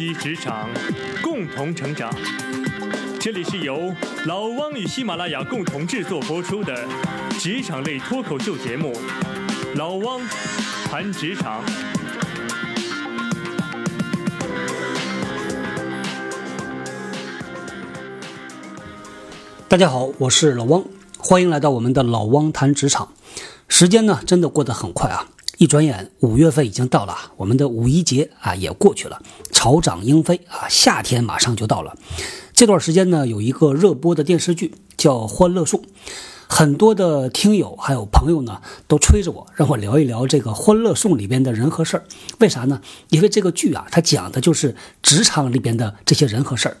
击职场，共同成长。这里是由老汪与喜马拉雅共同制作播出的职场类脱口秀节目《老汪谈职场》。大家好，我是老汪，欢迎来到我们的老汪谈职场。时间呢，真的过得很快啊！一转眼，五月份已经到了，我们的五一节啊也过去了，草长莺飞啊，夏天马上就到了。这段时间呢，有一个热播的电视剧叫《欢乐颂》，很多的听友还有朋友呢，都催着我让我聊一聊这个《欢乐颂》里边的人和事儿。为啥呢？因为这个剧啊，它讲的就是职场里边的这些人和事儿。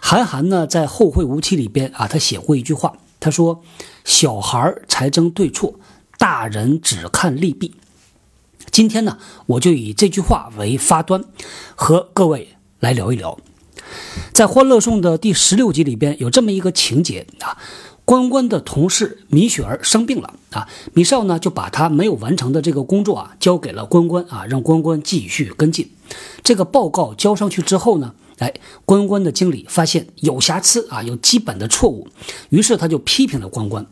韩寒呢，在《后会无期》里边啊，他写过一句话，他说：“小孩才争对错，大人只看利弊。”今天呢，我就以这句话为发端，和各位来聊一聊。在《欢乐颂》的第十六集里边，有这么一个情节啊，关关的同事米雪儿生病了啊，米少呢就把他没有完成的这个工作啊交给了关关啊，让关关继续跟进。这个报告交上去之后呢，哎，关关的经理发现有瑕疵啊，有基本的错误，于是他就批评了关关。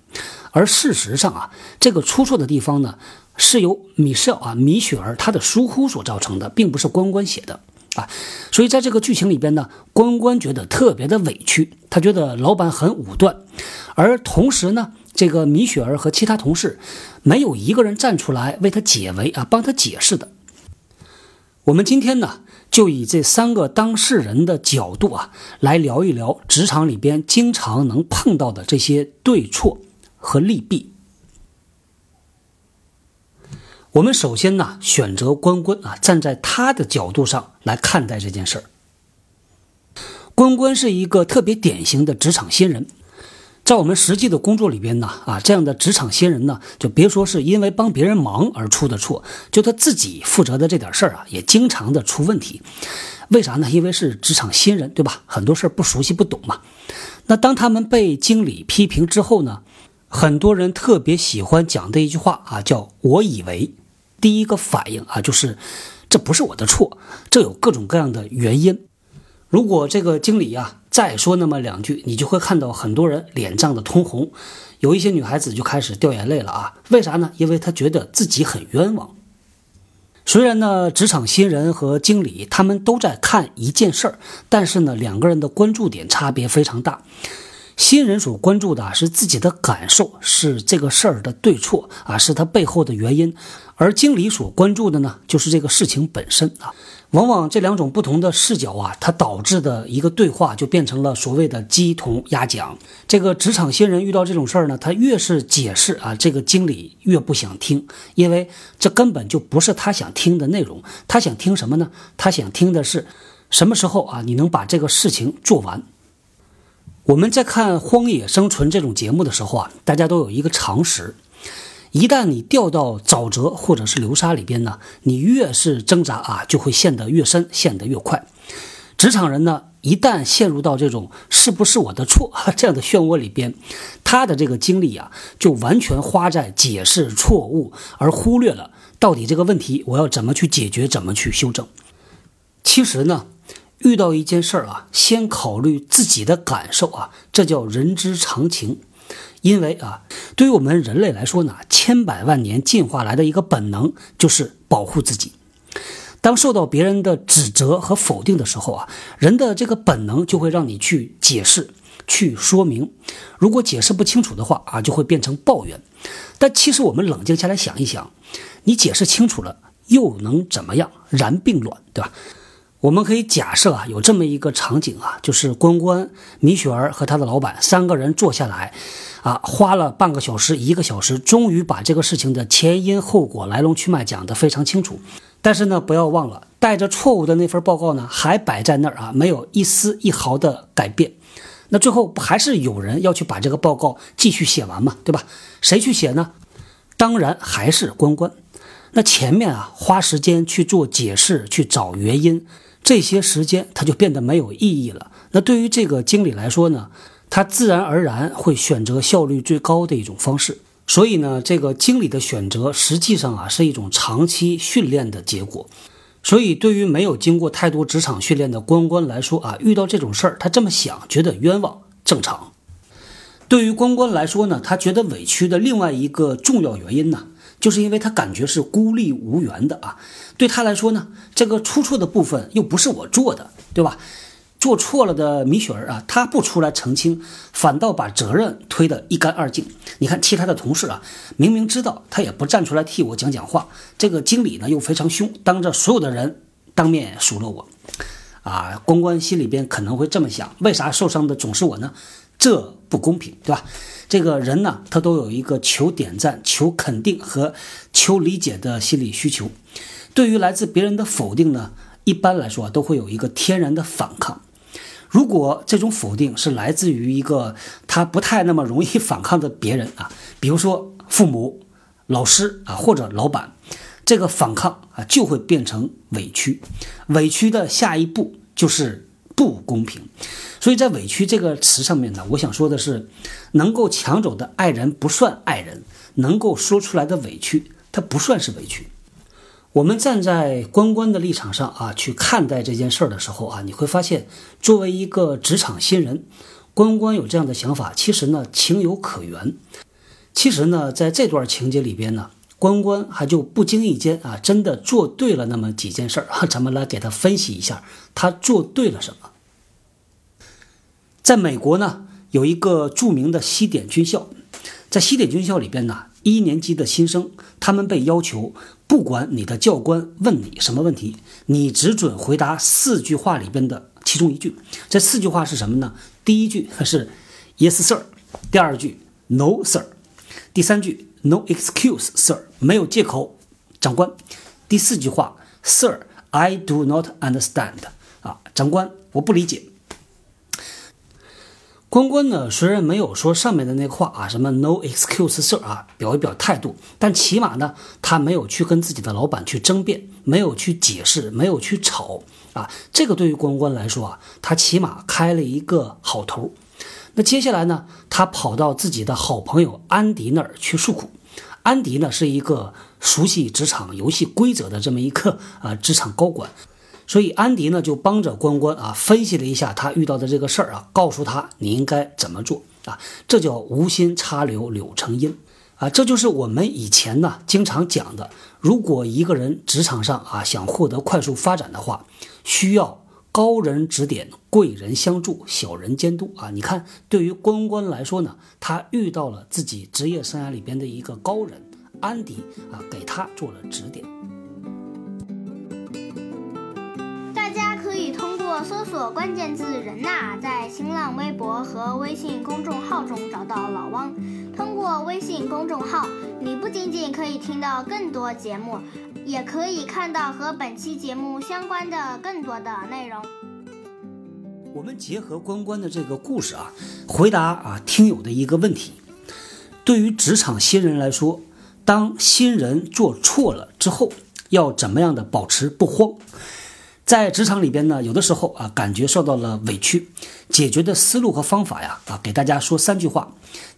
而事实上啊，这个出错的地方呢。是由米少啊米雪儿她的疏忽所造成的，并不是关关写的啊，所以在这个剧情里边呢，关关觉得特别的委屈，他觉得老板很武断，而同时呢，这个米雪儿和其他同事没有一个人站出来为他解围啊，帮他解释的。我们今天呢，就以这三个当事人的角度啊，来聊一聊职场里边经常能碰到的这些对错和利弊。我们首先呢，选择关关啊，站在他的角度上来看待这件事儿。关关是一个特别典型的职场新人，在我们实际的工作里边呢，啊，这样的职场新人呢，就别说是因为帮别人忙而出的错，就他自己负责的这点事儿啊，也经常的出问题。为啥呢？因为是职场新人，对吧？很多事儿不熟悉不懂嘛。那当他们被经理批评之后呢，很多人特别喜欢讲的一句话啊，叫“我以为”。第一个反应啊，就是这不是我的错，这有各种各样的原因。如果这个经理啊再说那么两句，你就会看到很多人脸涨得通红，有一些女孩子就开始掉眼泪了啊！为啥呢？因为她觉得自己很冤枉。虽然呢，职场新人和经理他们都在看一件事儿，但是呢，两个人的关注点差别非常大。新人所关注的是自己的感受，是这个事儿的对错啊，是他背后的原因；而经理所关注的呢，就是这个事情本身啊。往往这两种不同的视角啊，它导致的一个对话就变成了所谓的鸡同鸭讲。这个职场新人遇到这种事儿呢，他越是解释啊，这个经理越不想听，因为这根本就不是他想听的内容。他想听什么呢？他想听的是什么时候啊，你能把这个事情做完。我们在看《荒野生存》这种节目的时候啊，大家都有一个常识：一旦你掉到沼泽或者是流沙里边呢，你越是挣扎啊，就会陷得越深，陷得越快。职场人呢，一旦陷入到这种“是不是我的错” 这样的漩涡里边，他的这个精力啊，就完全花在解释错误，而忽略了到底这个问题我要怎么去解决，怎么去修正。其实呢。遇到一件事儿啊，先考虑自己的感受啊，这叫人之常情。因为啊，对于我们人类来说呢，千百万年进化来的一个本能就是保护自己。当受到别人的指责和否定的时候啊，人的这个本能就会让你去解释、去说明。如果解释不清楚的话啊，就会变成抱怨。但其实我们冷静下来想一想，你解释清楚了又能怎么样？然并卵，对吧？我们可以假设啊，有这么一个场景啊，就是关关、米雪儿和他的老板三个人坐下来，啊，花了半个小时、一个小时，终于把这个事情的前因后果、来龙去脉讲得非常清楚。但是呢，不要忘了，带着错误的那份报告呢，还摆在那儿啊，没有一丝一毫的改变。那最后不还是有人要去把这个报告继续写完嘛，对吧？谁去写呢？当然还是关关。那前面啊，花时间去做解释、去找原因。这些时间他就变得没有意义了。那对于这个经理来说呢，他自然而然会选择效率最高的一种方式。所以呢，这个经理的选择实际上啊是一种长期训练的结果。所以，对于没有经过太多职场训练的关关来说啊，遇到这种事儿，他这么想，觉得冤枉，正常。对于关关来说呢，他觉得委屈的另外一个重要原因呢，就是因为他感觉是孤立无援的啊。对他来说呢，这个出错的部分又不是我做的，对吧？做错了的米雪儿啊，他不出来澄清，反倒把责任推得一干二净。你看其他的同事啊，明明知道他也不站出来替我讲讲话。这个经理呢又非常凶，当着所有的人当面数落我。啊，关关心里边可能会这么想：为啥受伤的总是我呢？这不公平，对吧？这个人呢，他都有一个求点赞、求肯定和求理解的心理需求。对于来自别人的否定呢，一般来说都会有一个天然的反抗。如果这种否定是来自于一个他不太那么容易反抗的别人啊，比如说父母、老师啊或者老板，这个反抗啊就会变成委屈，委屈的下一步就是不公平。所以在委屈这个词上面呢，我想说的是，能够抢走的爱人不算爱人，能够说出来的委屈，它不算是委屈。我们站在关关的立场上啊，去看待这件事儿的时候啊，你会发现，作为一个职场新人，关关有这样的想法，其实呢情有可原。其实呢，在这段情节里边呢，关关还就不经意间啊，真的做对了那么几件事儿，咱们来给他分析一下，他做对了什么。在美国呢，有一个著名的西点军校，在西点军校里边呢，一年级的新生，他们被要求。不管你的教官问你什么问题，你只准回答四句话里边的其中一句。这四句话是什么呢？第一句是 Yes, sir。第二句 No, sir。第三句 No excuse, sir。没有借口，长官。第四句话 Sir, I do not understand。啊，长官，我不理解。关关呢，虽然没有说上面的那话啊，什么 no excuse sir 啊，表一表态度，但起码呢，他没有去跟自己的老板去争辩，没有去解释，没有去吵啊。这个对于关关来说啊，他起码开了一个好头。那接下来呢，他跑到自己的好朋友安迪那儿去诉苦。安迪呢，是一个熟悉职场游戏规则的这么一个 啊职场高管。所以安迪呢就帮着关关啊分析了一下他遇到的这个事儿啊，告诉他你应该怎么做啊，这叫无心插柳柳成荫啊，这就是我们以前呢经常讲的，如果一个人职场上啊想获得快速发展的话，需要高人指点，贵人相助，小人监督啊。你看，对于关关来说呢，他遇到了自己职业生涯里边的一个高人安迪啊，给他做了指点。搜索关键字“人呐”，在新浪微博和微信公众号中找到老汪。通过微信公众号，你不仅仅可以听到更多节目，也可以看到和本期节目相关的更多的内容。我们结合关关的这个故事啊，回答啊听友的一个问题：对于职场新人来说，当新人做错了之后，要怎么样的保持不慌？在职场里边呢，有的时候啊，感觉受到了委屈，解决的思路和方法呀，啊，给大家说三句话。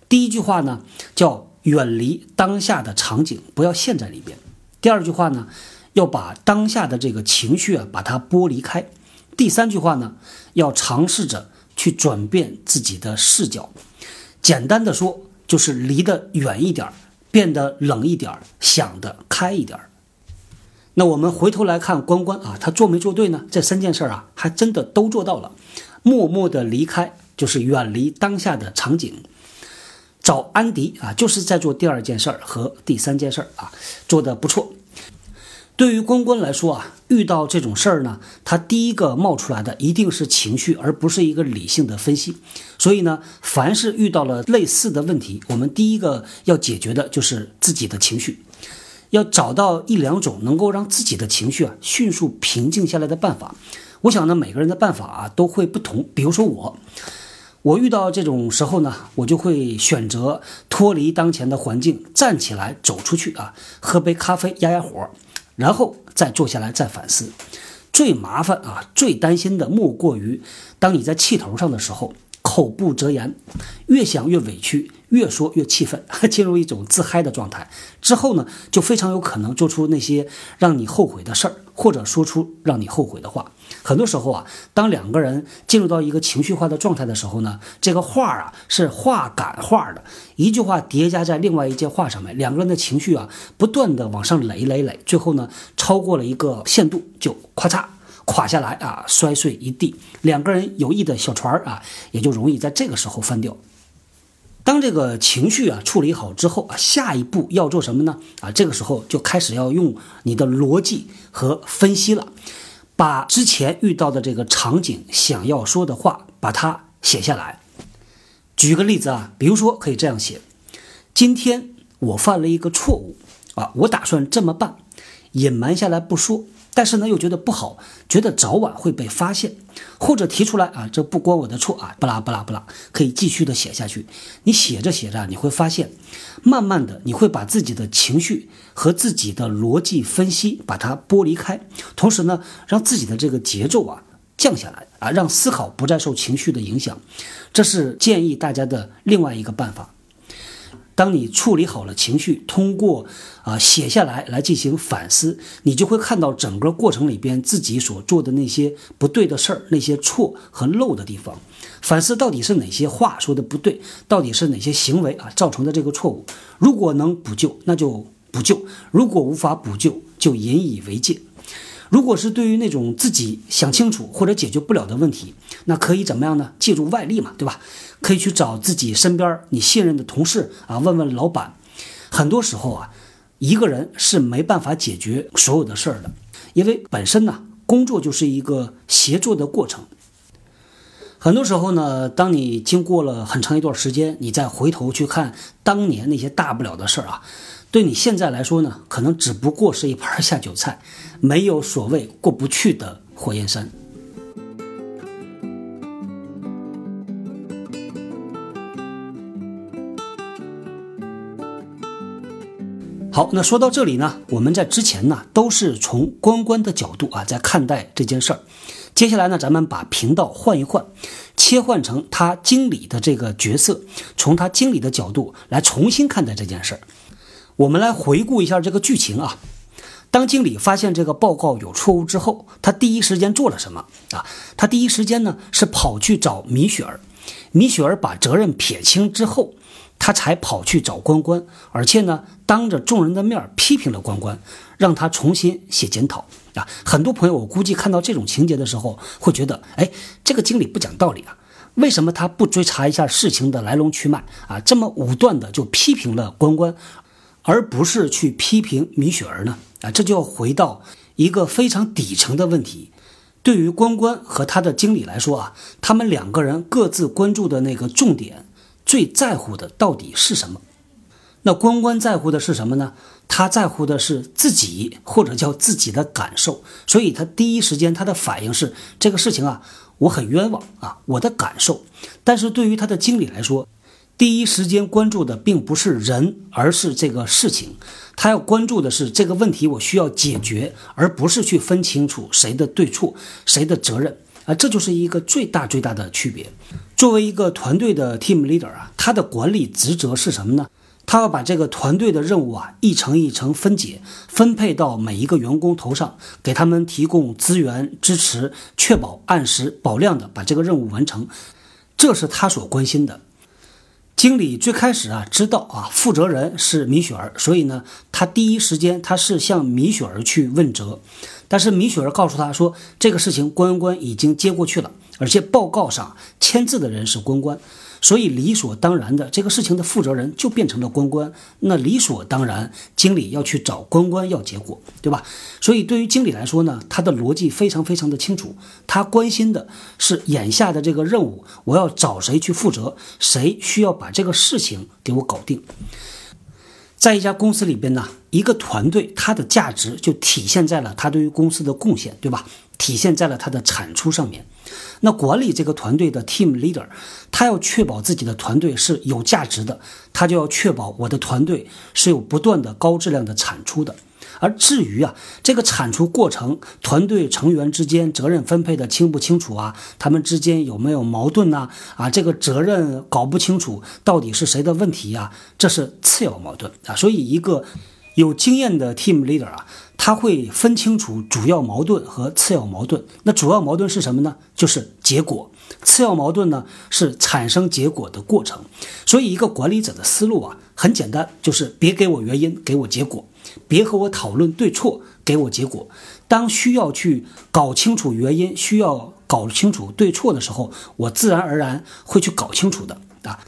第一句话呢，叫远离当下的场景，不要陷在里边。第二句话呢，要把当下的这个情绪啊，把它剥离开。第三句话呢，要尝试着去转变自己的视角。简单的说，就是离得远一点，变得冷一点，想得开一点。那我们回头来看关关啊，他做没做对呢？这三件事儿啊，还真的都做到了。默默的离开，就是远离当下的场景。找安迪啊，就是在做第二件事儿和第三件事儿啊，做的不错。对于关关来说啊，遇到这种事儿呢，他第一个冒出来的一定是情绪，而不是一个理性的分析。所以呢，凡是遇到了类似的问题，我们第一个要解决的就是自己的情绪。要找到一两种能够让自己的情绪啊迅速平静下来的办法。我想呢，每个人的办法啊都会不同。比如说我，我遇到这种时候呢，我就会选择脱离当前的环境，站起来走出去啊，喝杯咖啡压压火，然后再坐下来再反思。最麻烦啊，最担心的莫过于当你在气头上的时候。口不择言，越想越委屈，越说越气愤，进入一种自嗨的状态。之后呢，就非常有可能做出那些让你后悔的事儿，或者说出让你后悔的话。很多时候啊，当两个人进入到一个情绪化的状态的时候呢，这个话啊是话赶话的，一句话叠加在另外一句话上面，两个人的情绪啊不断的往上垒垒垒，最后呢超过了一个限度就咔嚓垮下来啊，摔碎一地，两个人友谊的小船啊也就容易在这个时候翻掉。当这个情绪啊处理好之后啊，下一步要做什么呢？啊，这个时候就开始要用你的逻辑和分析了。把之前遇到的这个场景想要说的话，把它写下来。举个例子啊，比如说可以这样写：今天我犯了一个错误啊，我打算这么办，隐瞒下来不说。但是呢，又觉得不好，觉得早晚会被发现，或者提出来啊，这不关我的错啊，不啦不啦不啦，可以继续的写下去。你写着写着，你会发现，慢慢的你会把自己的情绪和自己的逻辑分析把它剥离开，同时呢，让自己的这个节奏啊降下来啊，让思考不再受情绪的影响。这是建议大家的另外一个办法。当你处理好了情绪，通过啊写下来来进行反思，你就会看到整个过程里边自己所做的那些不对的事儿，那些错和漏的地方。反思到底是哪些话说的不对，到底是哪些行为啊造成的这个错误。如果能补救，那就补救；如果无法补救，就引以为戒。如果是对于那种自己想清楚或者解决不了的问题，那可以怎么样呢？借助外力嘛，对吧？可以去找自己身边你信任的同事啊，问问老板。很多时候啊，一个人是没办法解决所有的事儿的，因为本身呢，工作就是一个协作的过程。很多时候呢，当你经过了很长一段时间，你再回头去看当年那些大不了的事儿啊。对你现在来说呢，可能只不过是一盘下酒菜，没有所谓过不去的火焰山。好，那说到这里呢，我们在之前呢都是从关关的角度啊在看待这件事儿。接下来呢，咱们把频道换一换，切换成他经理的这个角色，从他经理的角度来重新看待这件事儿。我们来回顾一下这个剧情啊。当经理发现这个报告有错误之后，他第一时间做了什么啊？他第一时间呢是跑去找米雪儿。米雪儿把责任撇清之后，他才跑去找关关，而且呢当着众人的面批评了关关，让他重新写检讨啊。很多朋友我估计看到这种情节的时候，会觉得，哎，这个经理不讲道理啊？为什么他不追查一下事情的来龙去脉啊？这么武断的就批评了关关？而不是去批评米雪儿呢？啊，这就要回到一个非常底层的问题。对于关关和他的经理来说啊，他们两个人各自关注的那个重点，最在乎的到底是什么？那关关在乎的是什么呢？他在乎的是自己或者叫自己的感受。所以他第一时间他的反应是这个事情啊，我很冤枉啊，我的感受。但是对于他的经理来说，第一时间关注的并不是人，而是这个事情。他要关注的是这个问题，我需要解决，而不是去分清楚谁的对错、谁的责任啊！这就是一个最大最大的区别。作为一个团队的 team leader 啊，他的管理职责是什么呢？他要把这个团队的任务啊一层一层分解，分配到每一个员工头上，给他们提供资源支持，确保按时保量的把这个任务完成，这是他所关心的。经理最开始啊知道啊负责人是米雪儿，所以呢他第一时间他是向米雪儿去问责，但是米雪儿告诉他说这个事情关关已经接过去了，而且报告上签字的人是关关。所以理所当然的，这个事情的负责人就变成了关关。那理所当然，经理要去找关关要结果，对吧？所以对于经理来说呢，他的逻辑非常非常的清楚。他关心的是眼下的这个任务，我要找谁去负责，谁需要把这个事情给我搞定。在一家公司里边呢，一个团队它的价值就体现在了它对于公司的贡献，对吧？体现在了它的产出上面。那管理这个团队的 team leader，他要确保自己的团队是有价值的，他就要确保我的团队是有不断的高质量的产出的。而至于啊，这个产出过程，团队成员之间责任分配的清不清楚啊，他们之间有没有矛盾呐？啊，这个责任搞不清楚，到底是谁的问题呀？这是次要矛盾啊。所以，一个有经验的 team leader 啊。他会分清楚主要矛盾和次要矛盾。那主要矛盾是什么呢？就是结果。次要矛盾呢是产生结果的过程。所以，一个管理者的思路啊很简单，就是别给我原因，给我结果；别和我讨论对错，给我结果。当需要去搞清楚原因，需要搞清楚对错的时候，我自然而然会去搞清楚的啊。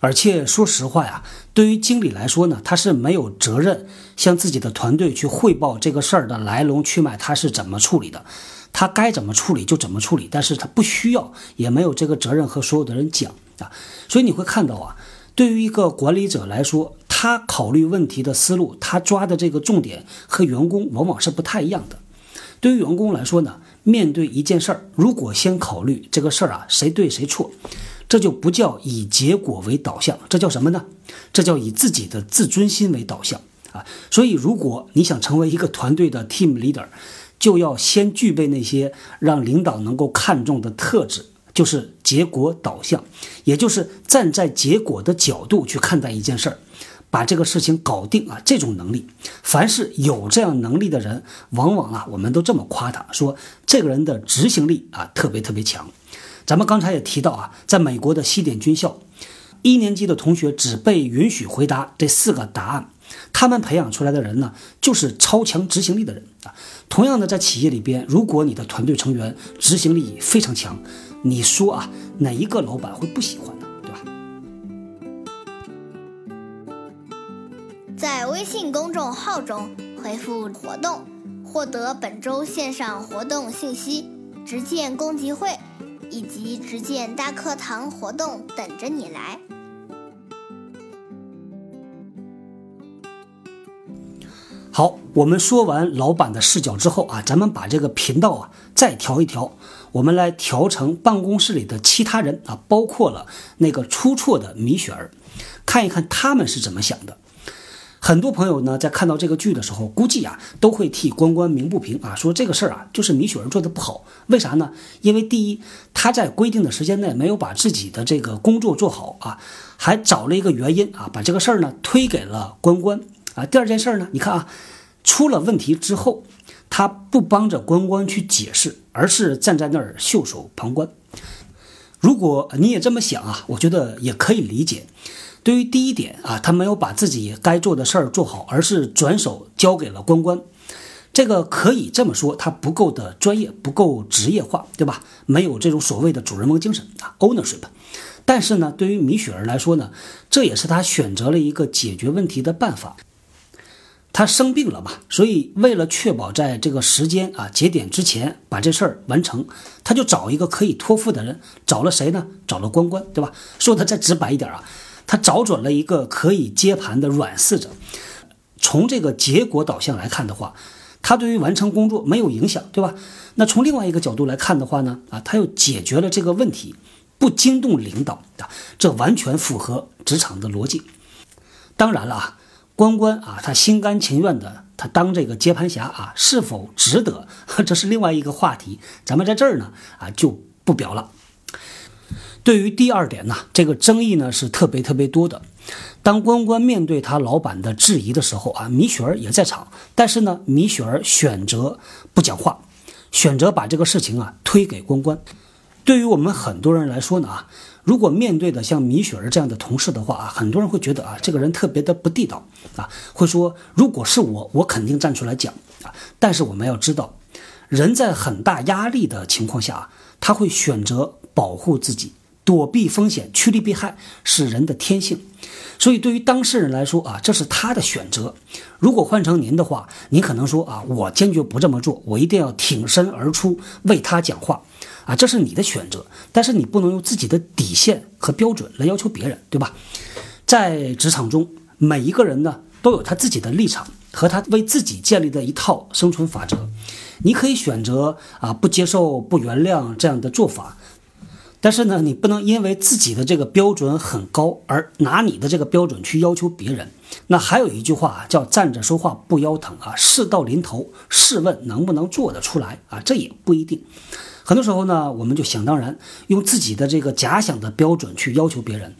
而且说实话呀，对于经理来说呢，他是没有责任向自己的团队去汇报这个事儿的来龙去脉，他是怎么处理的，他该怎么处理就怎么处理，但是他不需要，也没有这个责任和所有的人讲啊。所以你会看到啊，对于一个管理者来说，他考虑问题的思路，他抓的这个重点和员工往往是不太一样的。对于员工来说呢，面对一件事儿，如果先考虑这个事儿啊谁对谁错。这就不叫以结果为导向，这叫什么呢？这叫以自己的自尊心为导向啊！所以，如果你想成为一个团队的 team leader，就要先具备那些让领导能够看重的特质，就是结果导向，也就是站在结果的角度去看待一件事儿，把这个事情搞定啊！这种能力，凡是有这样能力的人，往往啊，我们都这么夸他说，这个人的执行力啊，特别特别强。咱们刚才也提到啊，在美国的西点军校，一年级的同学只被允许回答这四个答案，他们培养出来的人呢，就是超强执行力的人啊。同样的，在企业里边，如果你的团队成员执行力非常强，你说啊，哪一个老板会不喜欢微信公众号中回复“活动”，获得本周线上活动信息，直见公集会。以及直见大课堂活动等着你来。好，我们说完老板的视角之后啊，咱们把这个频道啊再调一调，我们来调成办公室里的其他人啊，包括了那个出错的米雪儿，看一看他们是怎么想的。很多朋友呢，在看到这个剧的时候，估计啊，都会替关关鸣不平啊，说这个事儿啊，就是米雪儿做的不好。为啥呢？因为第一，他在规定的时间内没有把自己的这个工作做好啊，还找了一个原因啊，把这个事儿呢推给了关关啊。第二件事儿呢，你看啊，出了问题之后，他不帮着关关去解释，而是站在那儿袖手旁观。如果你也这么想啊，我觉得也可以理解。对于第一点啊，他没有把自己该做的事儿做好，而是转手交给了关关，这个可以这么说，他不够的专业，不够职业化，对吧？没有这种所谓的主人翁精神啊，ownership。但是呢，对于米雪儿来说呢，这也是他选择了一个解决问题的办法。他生病了嘛，所以为了确保在这个时间啊节点之前把这事儿完成，他就找一个可以托付的人，找了谁呢？找了关关，对吧？说的再直白一点啊。他找准了一个可以接盘的软柿子，从这个结果导向来看的话，他对于完成工作没有影响，对吧？那从另外一个角度来看的话呢，啊，他又解决了这个问题，不惊动领导啊，这完全符合职场的逻辑。当然了啊，关关啊，他心甘情愿的他当这个接盘侠啊，是否值得，这是另外一个话题，咱们在这儿呢啊就不表了。对于第二点呢，这个争议呢是特别特别多的。当关关面对他老板的质疑的时候啊，米雪儿也在场，但是呢，米雪儿选择不讲话，选择把这个事情啊推给关关。对于我们很多人来说呢啊，如果面对的像米雪儿这样的同事的话啊，很多人会觉得啊，这个人特别的不地道啊，会说如果是我，我肯定站出来讲啊。但是我们要知道，人在很大压力的情况下，他会选择保护自己。躲避风险、趋利避害是人的天性，所以对于当事人来说啊，这是他的选择。如果换成您的话，您可能说啊，我坚决不这么做，我一定要挺身而出为他讲话啊，这是你的选择。但是你不能用自己的底线和标准来要求别人，对吧？在职场中，每一个人呢都有他自己的立场和他为自己建立的一套生存法则。你可以选择啊，不接受、不原谅这样的做法。但是呢，你不能因为自己的这个标准很高而拿你的这个标准去要求别人。那还有一句话叫“站着说话不腰疼”啊，事到临头，试问能不能做得出来啊？这也不一定。很多时候呢，我们就想当然用自己的这个假想的标准去要求别人，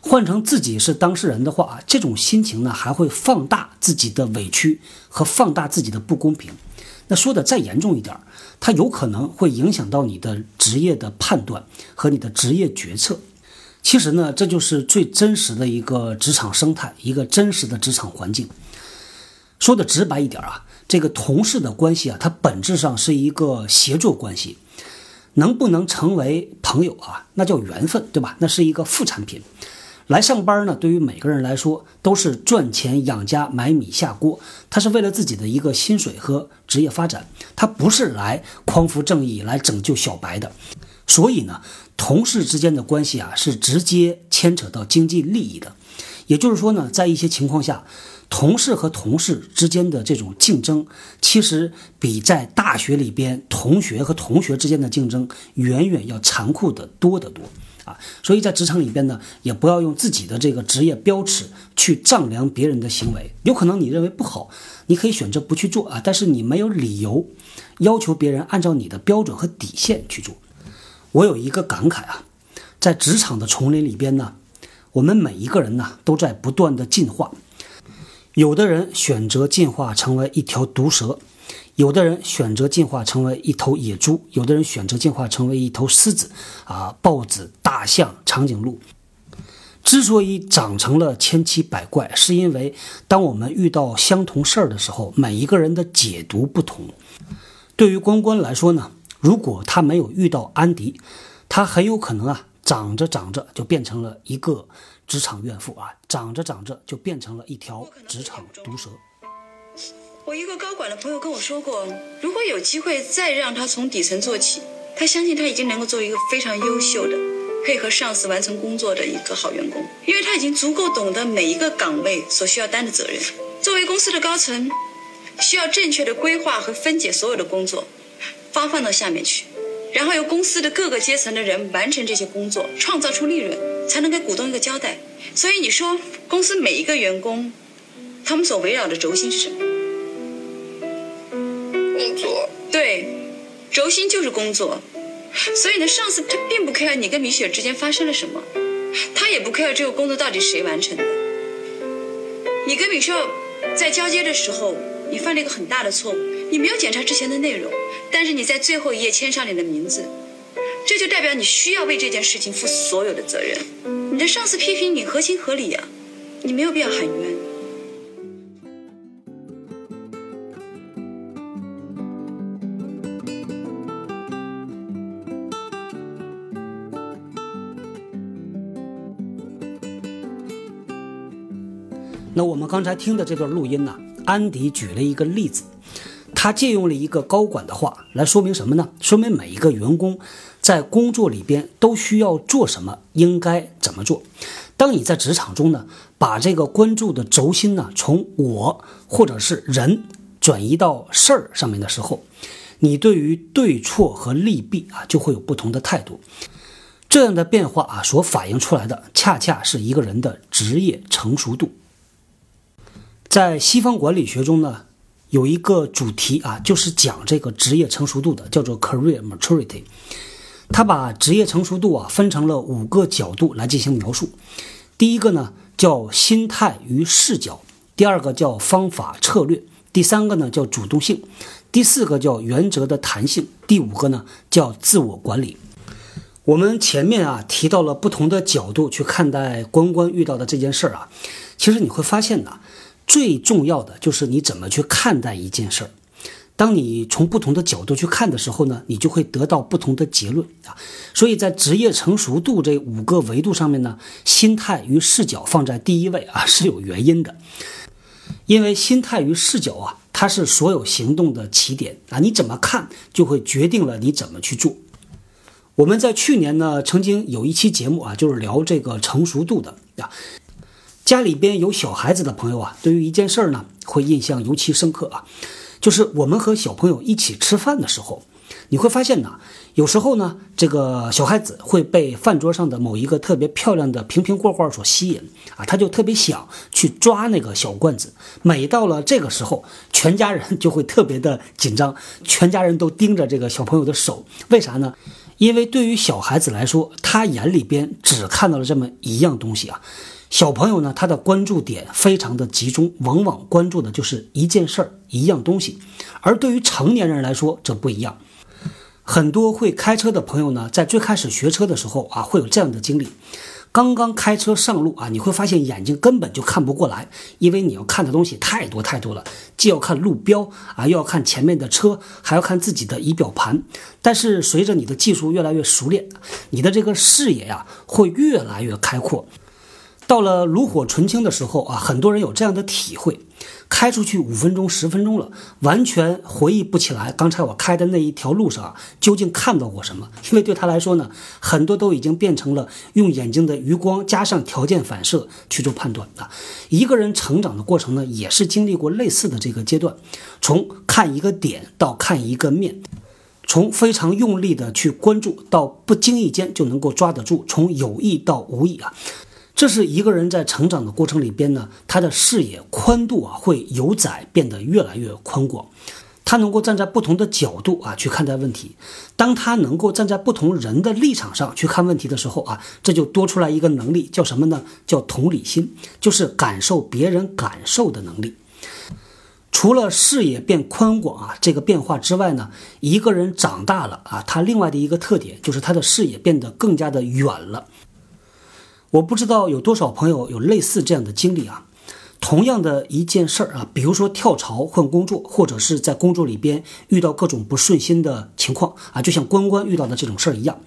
换成自己是当事人的话，这种心情呢，还会放大自己的委屈和放大自己的不公平。那说的再严重一点，它有可能会影响到你的职业的判断和你的职业决策。其实呢，这就是最真实的一个职场生态，一个真实的职场环境。说的直白一点啊，这个同事的关系啊，它本质上是一个协作关系。能不能成为朋友啊？那叫缘分，对吧？那是一个副产品。来上班呢，对于每个人来说都是赚钱养家、买米下锅。他是为了自己的一个薪水和职业发展，他不是来匡扶正义、来拯救小白的。所以呢，同事之间的关系啊，是直接牵扯到经济利益的。也就是说呢，在一些情况下。同事和同事之间的这种竞争，其实比在大学里边同学和同学之间的竞争远远要残酷的多得多啊！所以在职场里边呢，也不要用自己的这个职业标尺去丈量别人的行为。有可能你认为不好，你可以选择不去做啊，但是你没有理由要求别人按照你的标准和底线去做。我有一个感慨啊，在职场的丛林里边呢，我们每一个人呢都在不断的进化。有的人选择进化成为一条毒蛇，有的人选择进化成为一头野猪，有的人选择进化成为一头狮子，啊，豹子、大象、长颈鹿。之所以长成了千奇百怪，是因为当我们遇到相同事儿的时候，每一个人的解读不同。对于关关来说呢，如果他没有遇到安迪，他很有可能啊，长着长着就变成了一个。职场怨妇啊，长着长着就变成了一条职场毒蛇。我一个高管的朋友跟我说过，如果有机会再让他从底层做起，他相信他已经能够做一个非常优秀的，可以和上司完成工作的一个好员工，因为他已经足够懂得每一个岗位所需要担的责任。作为公司的高层，需要正确的规划和分解所有的工作，发放到下面去。然后由公司的各个阶层的人完成这些工作，创造出利润，才能给股东一个交代。所以你说，公司每一个员工，他们所围绕的轴心是什么？工作。对，轴心就是工作。所以呢，上司他并不 care 你跟米雪之间发生了什么，他也不 care 这个工作到底谁完成的。你跟米雪在交接的时候，你犯了一个很大的错误，你没有检查之前的内容。但是你在最后一页签上你的名字，这就代表你需要为这件事情负所有的责任。你的上司批评你合情合理啊，你没有必要喊冤。那我们刚才听的这段录音呢，安迪举了一个例子。他借用了一个高管的话来说明什么呢？说明每一个员工在工作里边都需要做什么，应该怎么做。当你在职场中呢，把这个关注的轴心呢从我或者是人转移到事儿上面的时候，你对于对错和利弊啊就会有不同的态度。这样的变化啊所反映出来的，恰恰是一个人的职业成熟度。在西方管理学中呢。有一个主题啊，就是讲这个职业成熟度的，叫做 career maturity。他把职业成熟度啊分成了五个角度来进行描述。第一个呢叫心态与视角，第二个叫方法策略，第三个呢叫主动性，第四个叫原则的弹性，第五个呢叫自我管理。我们前面啊提到了不同的角度去看待关关遇到的这件事儿啊，其实你会发现呢。最重要的就是你怎么去看待一件事儿。当你从不同的角度去看的时候呢，你就会得到不同的结论啊。所以在职业成熟度这五个维度上面呢，心态与视角放在第一位啊是有原因的。因为心态与视角啊，它是所有行动的起点啊。你怎么看，就会决定了你怎么去做。我们在去年呢，曾经有一期节目啊，就是聊这个成熟度的啊。家里边有小孩子的朋友啊，对于一件事儿呢，会印象尤其深刻啊，就是我们和小朋友一起吃饭的时候，你会发现呢，有时候呢，这个小孩子会被饭桌上的某一个特别漂亮的瓶瓶罐罐所吸引啊，他就特别想去抓那个小罐子。每到了这个时候，全家人就会特别的紧张，全家人都盯着这个小朋友的手，为啥呢？因为对于小孩子来说，他眼里边只看到了这么一样东西啊。小朋友呢，他的关注点非常的集中，往往关注的就是一件事儿、一样东西。而对于成年人来说，这不一样。很多会开车的朋友呢，在最开始学车的时候啊，会有这样的经历。刚刚开车上路啊，你会发现眼睛根本就看不过来，因为你要看的东西太多太多了，既要看路标啊，又要看前面的车，还要看自己的仪表盘。但是随着你的技术越来越熟练，你的这个视野呀会越来越开阔。到了炉火纯青的时候啊，很多人有这样的体会。开出去五分钟、十分钟了，完全回忆不起来刚才我开的那一条路上啊，究竟看到过什么？因为对他来说呢，很多都已经变成了用眼睛的余光加上条件反射去做判断啊。一个人成长的过程呢，也是经历过类似的这个阶段，从看一个点到看一个面，从非常用力的去关注到不经意间就能够抓得住，从有意到无意啊。这是一个人在成长的过程里边呢，他的视野宽度啊会由窄变得越来越宽广，他能够站在不同的角度啊去看待问题。当他能够站在不同人的立场上去看问题的时候啊，这就多出来一个能力，叫什么呢？叫同理心，就是感受别人感受的能力。除了视野变宽广啊这个变化之外呢，一个人长大了啊，他另外的一个特点就是他的视野变得更加的远了。我不知道有多少朋友有类似这样的经历啊，同样的一件事儿啊，比如说跳槽换工作，或者是在工作里边遇到各种不顺心的情况啊，就像关关遇到的这种事儿一样。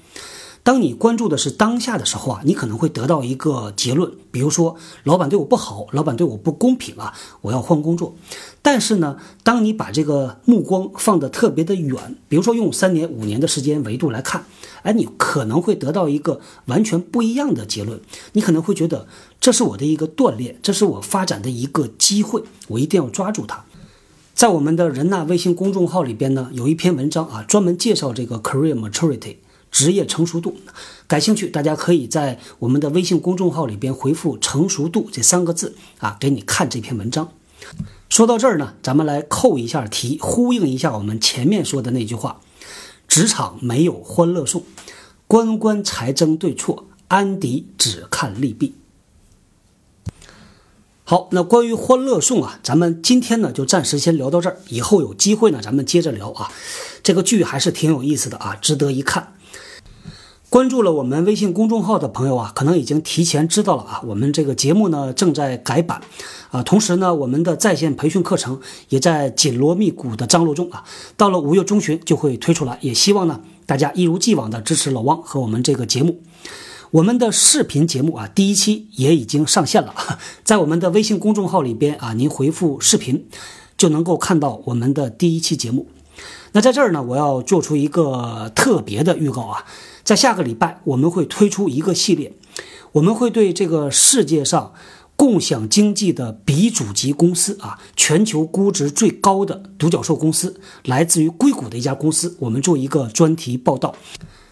当你关注的是当下的时候啊，你可能会得到一个结论，比如说老板对我不好，老板对我不公平啊，我要换工作。但是呢，当你把这个目光放得特别的远，比如说用三年、五年的时间维度来看，哎，你可能会得到一个完全不一样的结论。你可能会觉得这是我的一个锻炼，这是我发展的一个机会，我一定要抓住它。在我们的人纳微信公众号里边呢，有一篇文章啊，专门介绍这个 career maturity。职业成熟度，感兴趣大家可以在我们的微信公众号里边回复“成熟度”这三个字啊，给你看这篇文章。说到这儿呢，咱们来扣一下题，呼应一下我们前面说的那句话：职场没有欢乐颂，官官才争对错，安迪只看利弊。好，那关于欢乐颂啊，咱们今天呢就暂时先聊到这儿，以后有机会呢咱们接着聊啊。这个剧还是挺有意思的啊，值得一看。关注了我们微信公众号的朋友啊，可能已经提前知道了啊。我们这个节目呢正在改版，啊，同时呢，我们的在线培训课程也在紧锣密鼓的张罗中啊。到了五月中旬就会推出来，也希望呢大家一如既往的支持老汪和我们这个节目。我们的视频节目啊，第一期也已经上线了，在我们的微信公众号里边啊，您回复视频就能够看到我们的第一期节目。那在这儿呢，我要做出一个特别的预告啊。在下个礼拜，我们会推出一个系列，我们会对这个世界上共享经济的鼻祖级公司啊，全球估值最高的独角兽公司，来自于硅谷的一家公司，我们做一个专题报道。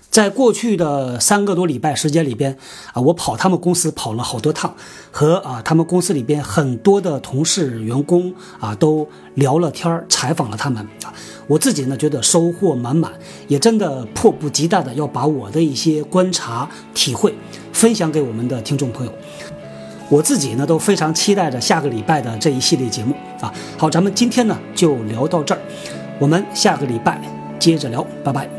在过去的三个多礼拜时间里边啊，我跑他们公司跑了好多趟，和啊他们公司里边很多的同事员工啊都聊了天儿，采访了他们啊。我自己呢觉得收获满满，也真的迫不及待的要把我的一些观察体会分享给我们的听众朋友。我自己呢都非常期待着下个礼拜的这一系列节目啊。好，咱们今天呢就聊到这儿，我们下个礼拜接着聊，拜拜。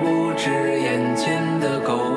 不止眼前的苟